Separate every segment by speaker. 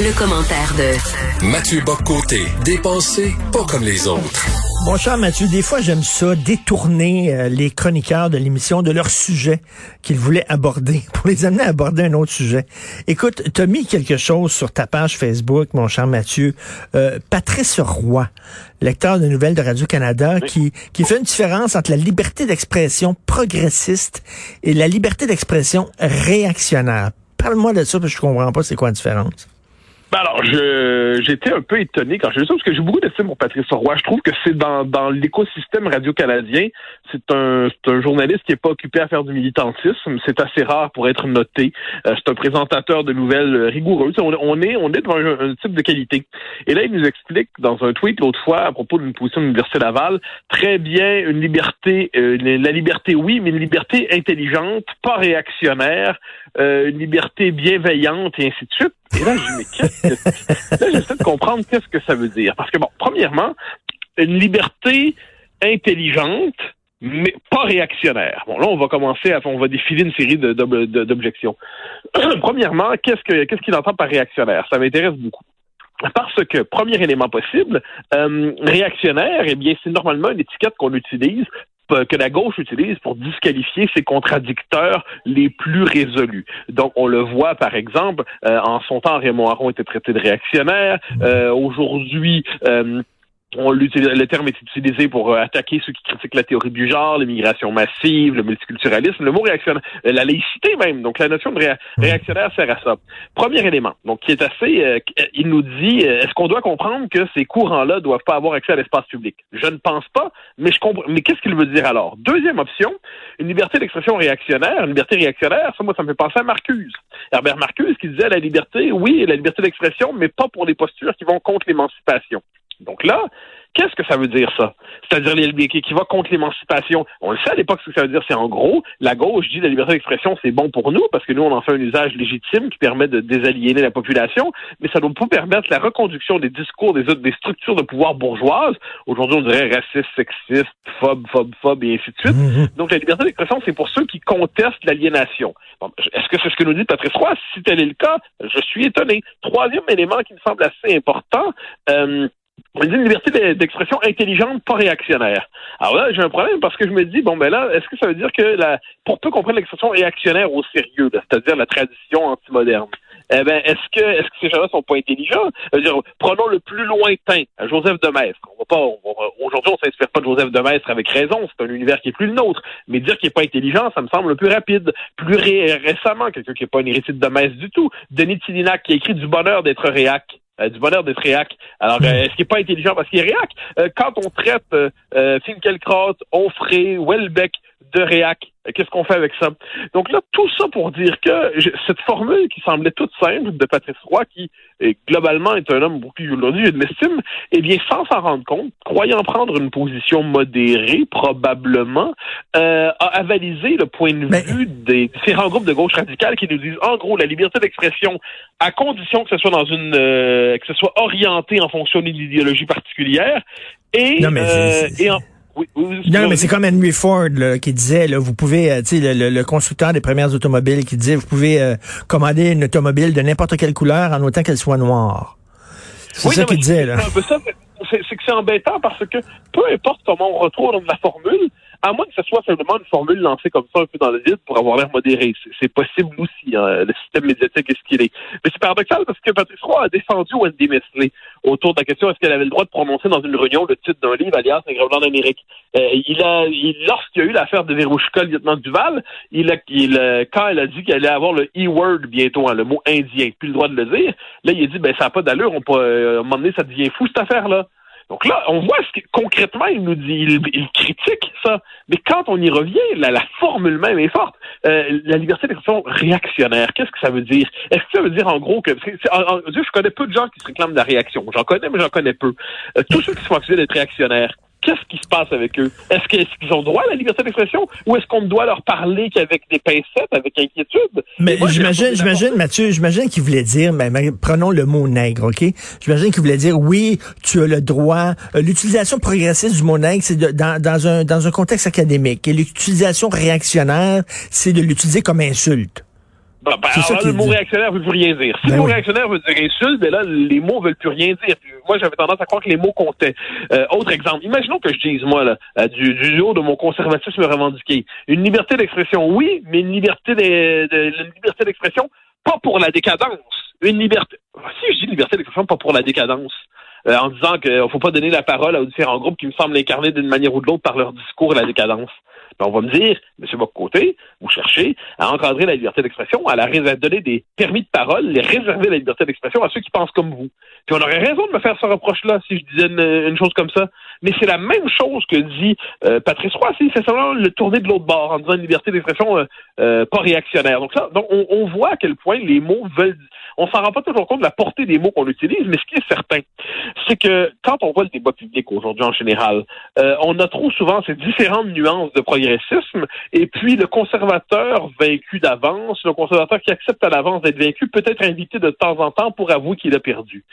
Speaker 1: Le, commentaire de
Speaker 2: Mathieu Boccoté, dépensé pas comme les autres.
Speaker 3: Mon cher Mathieu, des fois j'aime ça, détourner euh, les chroniqueurs de l'émission de leur sujet qu'ils voulaient aborder pour les amener à aborder un autre sujet. Écoute, tu as mis quelque chose sur ta page Facebook, mon cher Mathieu. Euh, Patrice Roy, lecteur de nouvelles de Radio-Canada, qui, qui fait une différence entre la liberté d'expression progressiste et la liberté d'expression réactionnaire. Parle-moi de ça parce que je comprends pas c'est quoi la différence.
Speaker 4: Ben alors, je j'étais un peu étonné quand j'ai vu ça, parce que j'ai beaucoup d'estime pour Patrice Roy. Je trouve que c'est dans, dans l'écosystème radio-canadien, c'est un, un journaliste qui est pas occupé à faire du militantisme. C'est assez rare pour être noté. Euh, c'est un présentateur de nouvelles rigoureuses. On, on est on est devant un, type de qualité. Et là, il nous explique dans un tweet l'autre fois à propos d'une position de l'Université Laval, très bien une liberté, euh, la liberté oui, mais une liberté intelligente, pas réactionnaire, euh, une liberté bienveillante et ainsi de suite. Et là, je me Là, j'essaie de comprendre qu'est-ce que ça veut dire. Parce que, bon, premièrement, une liberté intelligente, mais pas réactionnaire. Bon, là, on va commencer à, on va défiler une série d'objections. Premièrement, qu'est-ce que, qu'est-ce qu'il entend par réactionnaire? Ça m'intéresse beaucoup. Parce que, premier élément possible, euh, réactionnaire, eh bien, c'est normalement une étiquette qu'on utilise que la gauche utilise pour disqualifier ses contradicteurs les plus résolus. Donc, on le voit, par exemple, euh, en son temps, Raymond Aron était traité de réactionnaire. Euh, aujourd'hui, euh, on le terme est utilisé pour euh, attaquer ceux qui critiquent la théorie du genre, l'immigration massive, le multiculturalisme, le mot réactionnaire, euh, la laïcité même. Donc la notion de mmh. réactionnaire sert à ça. Premier élément, donc qui est assez, euh, il nous dit, est-ce qu'on doit comprendre que ces courants-là doivent pas avoir accès à l'espace public? Je ne pense pas, mais je comprends. Mais qu'est-ce qu'il veut dire alors? Deuxième option, une liberté d'expression réactionnaire, une liberté réactionnaire, ça moi ça me fait penser à Marcuse. Herbert Marcuse qui disait la liberté, oui, la liberté d'expression, mais pas pour les postures qui vont contre l'émancipation. Donc là, qu'est-ce que ça veut dire ça? C'est-à-dire qui va contre l'émancipation. On le sait à l'époque ce que ça veut dire. C'est en gros, la gauche dit la liberté d'expression, c'est bon pour nous parce que nous, on en fait un usage légitime qui permet de désaliéner la population, mais ça ne doit pas permettre la reconduction des discours des, des structures de pouvoir bourgeoises. Aujourd'hui, on dirait raciste, sexiste, phobe, phobe, phobe et ainsi de suite. Mm-hmm. Donc la liberté d'expression, c'est pour ceux qui contestent l'aliénation. Est-ce que c'est ce que nous dit Patrice Roy? Si tel est le cas, je suis étonné. Troisième élément qui me semble assez important, euh, on dit une liberté d'expression intelligente, pas réactionnaire. Alors là, j'ai un problème parce que je me dis, bon, ben là, est-ce que ça veut dire que la, pour peu comprendre l'expression réactionnaire au sérieux, c'est-à-dire la tradition anti-moderne, eh ben, est-ce que, est-ce que ces gens-là sont pas intelligents? dire, prenons le plus lointain, Joseph de Maistre. On va pas, aujourd'hui, on s'inspire pas de Joseph de Maistre avec raison. C'est un univers qui est plus le nôtre. Mais dire qu'il est pas intelligent, ça me semble plus rapide. Plus récemment, quelqu'un qui n'est pas une héritier de Maistre du tout. Denis Tillinac, qui a écrit du bonheur d'être réac. Euh, du bonheur d'être réac. Alors, euh, est-ce qu'il n'est pas intelligent parce qu'il est réac? Euh, quand on traite euh, Finkielkraut, Onfray, Welbeck de réac, qu'est-ce qu'on fait avec ça? Donc là, tout ça pour dire que cette formule qui semblait toute simple de Patrice Roy, qui globalement est un homme beaucoup plus aujourd'hui, de l'estime, eh bien, sans s'en rendre compte, croyant prendre une position modérée, probablement, euh, a avalisé le point de vue des différents groupes de gauche radicale qui nous disent, en gros, la liberté d'expression, à condition que ce soit dans une, euh, que ce soit orienté en fonction d'une idéologie particulière, et, euh, et en
Speaker 3: non, mais c'est comme Henry Ford qui disait, là, vous pouvez, euh, tu sais, le, constructeur des premières automobiles qui disait, vous pouvez euh, commander une automobile de n'importe quelle couleur en autant qu'elle soit noire. C'est ça qu'il disait, là.
Speaker 4: C'est que c'est embêtant parce que peu importe comment on retrouve la formule, à moins que ce soit simplement une formule lancée comme ça un peu dans le vide pour avoir l'air modéré. C'est possible aussi, hein, le système médiatique est ce qu'il est. Mais c'est paradoxal parce que Patrice Roy a défendu Wendy Mesley autour de la question est-ce qu'elle avait le droit de prononcer dans une réunion le titre d'un livre, alias Un grand d'Amérique? Euh, il a, lorsqu'il y a eu l'affaire de Verouchka, le lieutenant Duval, il a, il, quand elle a dit qu'elle allait avoir le E-word bientôt, hein, le mot indien, plus le droit de le dire, là, il a dit, ben, ça n'a pas d'allure, on peut, euh, à un moment donné, ça devient fou, cette affaire-là. Donc là, on voit ce que, concrètement, il nous dit, il, critique ça. Mais quand on y revient, la, la formule même est forte. Euh, la liberté d'expression réactionnaire, qu'est-ce que ça veut dire? Est-ce que ça veut dire en gros que... je connais peu de gens qui se réclament de la réaction. J'en connais, mais j'en connais peu. Euh, tous ceux qui sont accusés d'être réactionnaires, qu'est-ce qui se passe avec eux? Est-ce qu'ils ont droit à la liberté d'expression ou est-ce qu'on doit leur parler qu'avec des pincettes, avec inquiétude?
Speaker 3: Mais j'imagine, j'imagine, Mathieu, j'imagine qu'il voulait dire, mais, prenons le mot nègre, OK? J'imagine qu'il voulait dire, oui, tu as le droit. Euh, l'utilisation progressiste du mot nègre, c'est dans, dans, un, dans un contexte académique. Et l'utilisation réactionnaire, c'est de l'utiliser comme insulte.
Speaker 4: Bah, bah, alors, le mot réactionnaire veut plus rien dire. Si ben le mot réactionnaire veut dire insulte, ben là, les mots veulent plus rien dire. Moi, j'avais tendance à croire que les mots comptaient. Euh, autre exemple, imaginons que je dise, moi, là, euh, du, du haut de mon conservatisme revendiqué, une liberté d'expression, oui, mais une liberté de, de d'expression, pas pour la décadence. Une liberté. Si je dis liberté d'expression, pas pour la décadence. Euh, en disant qu'il ne faut pas donner la parole aux différents groupes qui me semblent incarner d'une manière ou de l'autre par leur discours et la décadence. Ben, on va me dire, M. Bocoté, vous cherchez à encadrer la liberté d'expression, à la donner des permis de parole, les réserver la liberté d'expression à ceux qui pensent comme vous. Puis on aurait raison de me faire ce reproche-là si je disais une, chose comme ça. Mais c'est la même chose que dit euh, Patrice Roy, c'est seulement le tourner de l'autre bord en disant une liberté d'expression euh, pas réactionnaire. Donc ça, donc on, on voit à quel point les mots veulent on s'en rend pas toujours compte de la portée des mots qu'on utilise, mais ce qui est certain, c'est que quand on voit le débat public aujourd'hui en général, euh, on a trop souvent ces différentes nuances de progressisme, et puis le conservateur vaincu d'avance, le conservateur qui accepte à l'avance d'être vaincu, peut être invité de temps en temps pour avouer qu'il a perdu.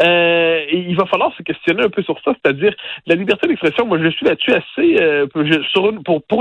Speaker 4: Euh, et il va falloir se questionner un peu sur ça, c'est-à-dire la liberté d'expression, moi je suis là-dessus assez, euh, pour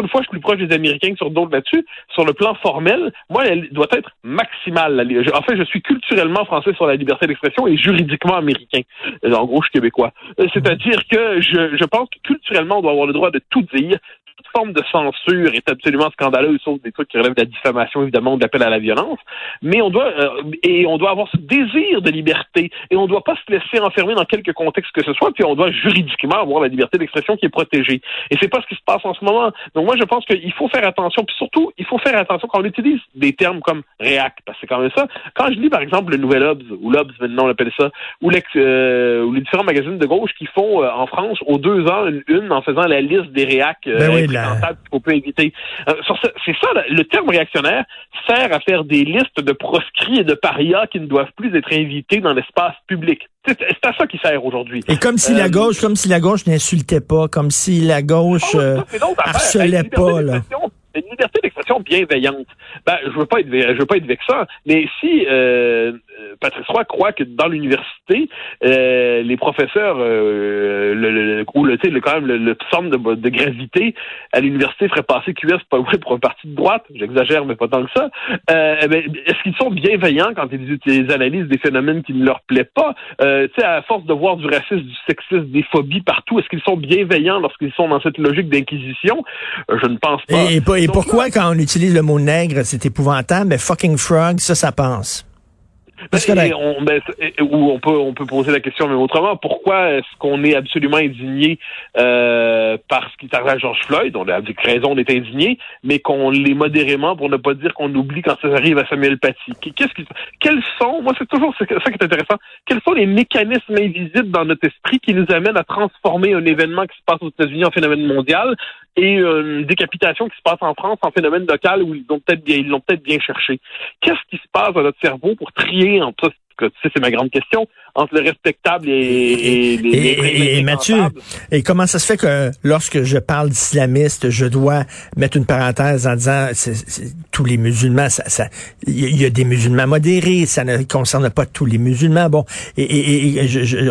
Speaker 4: une fois je suis plus proche des Américains que sur d'autres là-dessus, sur le plan formel, moi elle doit être maximale. En fait, je suis culturel culturellement français sur la liberté d'expression et juridiquement américain. Euh, en gros, je suis québécois. Euh, c'est-à-dire que je, je pense que culturellement, on doit avoir le droit de tout dire, toute forme de censure est absolument scandaleuse, sauf des trucs qui relèvent de la diffamation, évidemment, de l'appel à la violence. Mais on doit euh, et on doit avoir ce désir de liberté et on ne doit pas se laisser enfermer dans quelque contexte que ce soit. Puis on doit juridiquement avoir la liberté d'expression qui est protégée. Et c'est pas ce qui se passe en ce moment. Donc moi, je pense qu'il faut faire attention. Puis surtout, il faut faire attention quand on utilise des termes comme réact, parce que c'est quand même ça. Quand je lis par exemple le Nouvel Obs ou l'Obs maintenant on l'appelle ça, ou, euh, ou les différents magazines de gauche qui font euh, en France aux deux ans une, en faisant la liste des réacs ben qu'on peut éviter. Euh, c'est ça, le terme réactionnaire sert à faire des listes de proscrits et de parias qui ne doivent plus être invités dans l'espace public. C'est à ça qu'il sert aujourd'hui.
Speaker 3: Et comme si la euh, gauche, comme si la gauche n'insultait pas, comme si la gauche oh, harcelait pas, là
Speaker 4: une liberté d'expression bienveillante. Ben, je veux pas être, je veux pas être vexant, mais si euh, Patrice Roy croit que dans l'université, euh, les professeurs, euh, le, le, ou le, le, quand même le, le centre de, de, gravité à l'université ferait passer QS pour, pour un parti de droite, j'exagère, mais pas tant que ça. Euh, est-ce qu'ils sont bienveillants quand ils, ils, analysent des phénomènes qui ne leur plaisent pas? Euh, à force de voir du racisme, du sexisme, des phobies partout, est-ce qu'ils sont bienveillants lorsqu'ils sont dans cette logique d'inquisition? Euh, je ne pense pas.
Speaker 3: Et, et pourquoi quand on utilise le mot nègre, c'est épouvantable, mais fucking frog, ça, ça pense?
Speaker 4: Et on, ben, ou on peut on peut poser la question mais autrement. Pourquoi est-ce qu'on est absolument indigné euh, par ce qui est arrivé à George Floyd? On a avec raison d'être indigné, mais qu'on l'est modérément pour ne pas dire qu'on oublie quand ça arrive à Samuel Paty. Qu'est-ce qui, quels sont Moi, c'est toujours ça qui est intéressant. Quels sont les mécanismes invisibles dans notre esprit qui nous amènent à transformer un événement qui se passe aux États-Unis en phénomène mondial et une décapitation qui se passe en France en phénomène local où ils l'ont peut-être bien, ils l'ont peut-être bien cherché? Qu'est-ce qui se passe dans notre cerveau pour trier entre c'est ma grande question, entre le respectable et,
Speaker 3: et, et, Mathieu, et comment ça se fait que lorsque je parle d'islamiste, je dois mettre une parenthèse en disant tous les musulmans, ça, ça, il y, a des musulmans modérés, ça ne concerne pas tous les musulmans. Bon, et,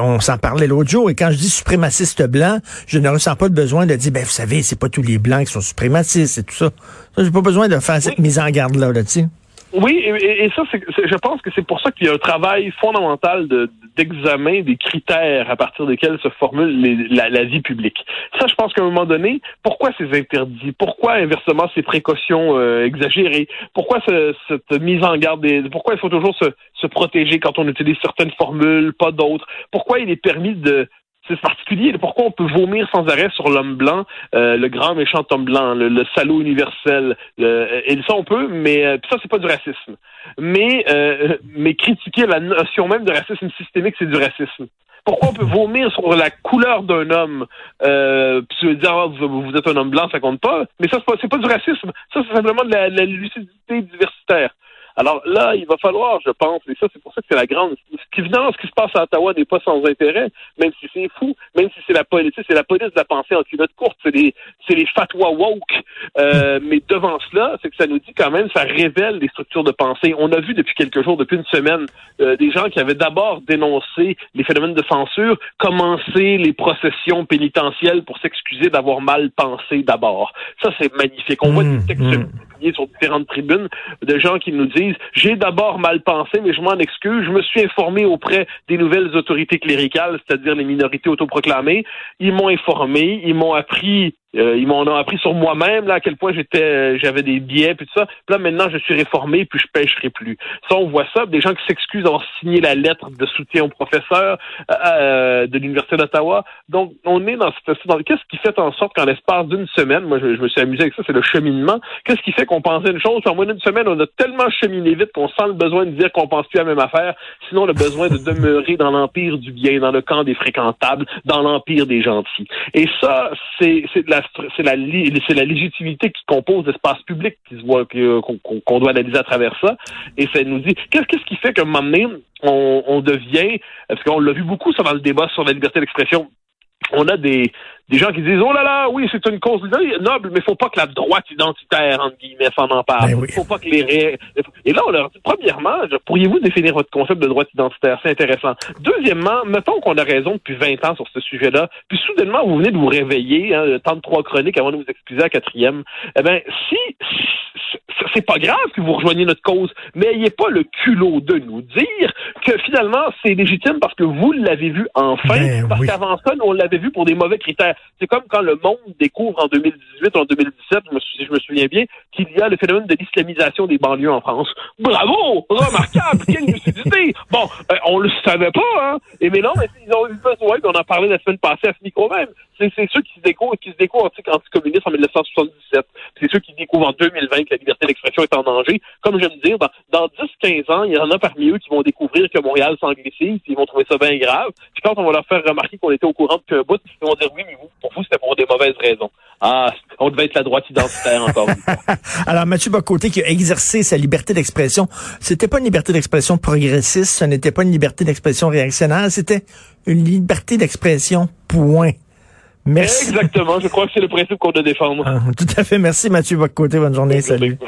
Speaker 3: on s'en parlait l'autre jour, et quand je dis suprémaciste blanc, je ne ressens pas le besoin de dire, ben vous savez, c'est pas tous les blancs qui sont suprémacistes et tout ça. J'ai pas besoin de faire cette mise en garde là, là, tu sais.
Speaker 4: Oui, et, ça, c'est, je pense que c'est pour ça qu'il y a un travail fondamental de, d'examen des critères à partir desquels se formule la, vie publique. Ça, je pense qu'à un moment donné, pourquoi ces interdits? Pourquoi, inversement, ces précautions euh, exagérées? Pourquoi cette mise en garde? Des, pourquoi il faut toujours se, se protéger quand on utilise certaines formules, pas d'autres? Pourquoi il est permis de c'est particulier. Pourquoi on peut vomir sans arrêt sur l'homme blanc, euh, le grand méchant homme blanc, le, salaud universel. et ça, on peut, mais euh, ça, c'est pas du racisme. Mais, euh, mais critiquer la notion même de racisme systémique, c'est du racisme. Pourquoi on peut vomir sur la couleur d'un homme euh, puis dire ah, vous, êtes un homme blanc, ça compte pas. Mais ça, c'est pas, pas du racisme. Ça, c'est simplement de la lucidité diversitaire. Alors là, il va falloir, je pense, et ça, c'est pour ça que c'est la grande. Évidemment, ce qui se passe à Ottawa n'est pas sans intérêt, même si c'est fou, même si c'est la politique, c'est la police de la pensée en culotte courte, c'est les, c'est les fatwas woke. Euh, mais devant cela, c'est que ça nous dit quand même, ça révèle des structures de pensée. On a vu depuis quelques jours, depuis une semaine, euh, des gens qui avaient d'abord dénoncé les phénomènes de censure, commencer les processions pénitentielles pour s'excuser d'avoir mal pensé d'abord. Ça, c'est magnifique. On voit des textes mmh sur différentes tribunes de gens qui nous disent j'ai d'abord mal pensé, mais je m'en excuse. Je me suis informé auprès des nouvelles autorités cléricales, c'est-à-dire les minorités autoproclamées. Ils m'ont informé, ils m'ont appris euh, ils m'en ont appris sur moi-même là à quel point j'étais euh, j'avais des biais puis tout ça. Puis là maintenant je suis réformé puis je pêcherai plus. Ça on voit ça des gens qui s'excusent d'avoir signé la lettre de soutien au professeur euh, de l'université d'Ottawa. Donc on est dans cette dans qu'est-ce qui fait en sorte qu'en l'espace d'une semaine, moi je, me suis amusé avec ça, c'est le cheminement. Qu'est-ce qui fait qu'on pensait une chose, en moins d'une semaine on a tellement cheminé vite qu'on sent le besoin de dire qu'on pense plus à la même affaire, sinon le besoin de demeurer dans l'empire du bien, dans le camp des fréquentables, dans l'empire des gentils. Et ça c'est c'est la c'est la, c'est la légitimité qui compose l'espace public qu'on doit analyser à travers ça. Et ça nous dit qu'est-ce qui fait qu'à un moment donné, on, on devient, parce qu'on l'a vu beaucoup ça dans le débat sur la liberté d'expression, on a des, des gens qui disent oh là là oui c'est une cause noble mais faut pas que la droite identitaire entre guillemets s'en empare. Ben faut pas que les et là on leur dit premièrement pourriez-vous définir votre concept de droite identitaire? C'est intéressant. Deuxièmement mettons qu'on a raison depuis 20 ans sur ce sujet-là puis soudainement vous venez de vous réveiller hein, temps de trois chroniques avant de vous excuser à quatrième. Eh ben si c'est pas grave que vous rejoigniez notre cause, mais ayez pas le culot de nous dire que finalement c'est légitime parce que vous l'avez vu enfin, ben parce qu'avant ça, nous, on l'avait vu pour des mauvais critères. C'est comme quand le monde découvre en 2018 ou en 2017, je me, si je me souviens bien, qu'il y a le phénomène de l'islamisation des banlieues en France. Bravo! Remarquable! Quelle lucidité! Bon, euh, on le savait pas, hein? Et mais non, mais ils ont eu besoin, on en parlé la semaine passée à ce micro même. C'est ceux qui se découvrent, qui se découvrent anticommunistes en 1977. C'est ceux qui découvrent en 2020 que la liberté d'expression est en danger. Comme de dire, dans, 10-15 ans, il y en a parmi eux qui vont découvrir que Montréal s'anglicise, ils vont trouver ça bien grave. Puis quand on va leur faire remarquer qu'on était au courant depuis un bout, ils vont dire oui, mais vous, pour vous, c'était mauvaises raisons. Ah, on devait être la droite identitaire encore.
Speaker 3: Alors, Mathieu Bocoté qui a exercé sa liberté d'expression, c'était pas une liberté d'expression progressiste, ce n'était pas une liberté d'expression réactionnaire, c'était une liberté d'expression, point.
Speaker 4: Merci. Exactement. Je crois que c'est le principe qu'on doit défendre.
Speaker 3: Ah, tout à fait. Merci, Mathieu Bocoté. Bonne journée. Salut.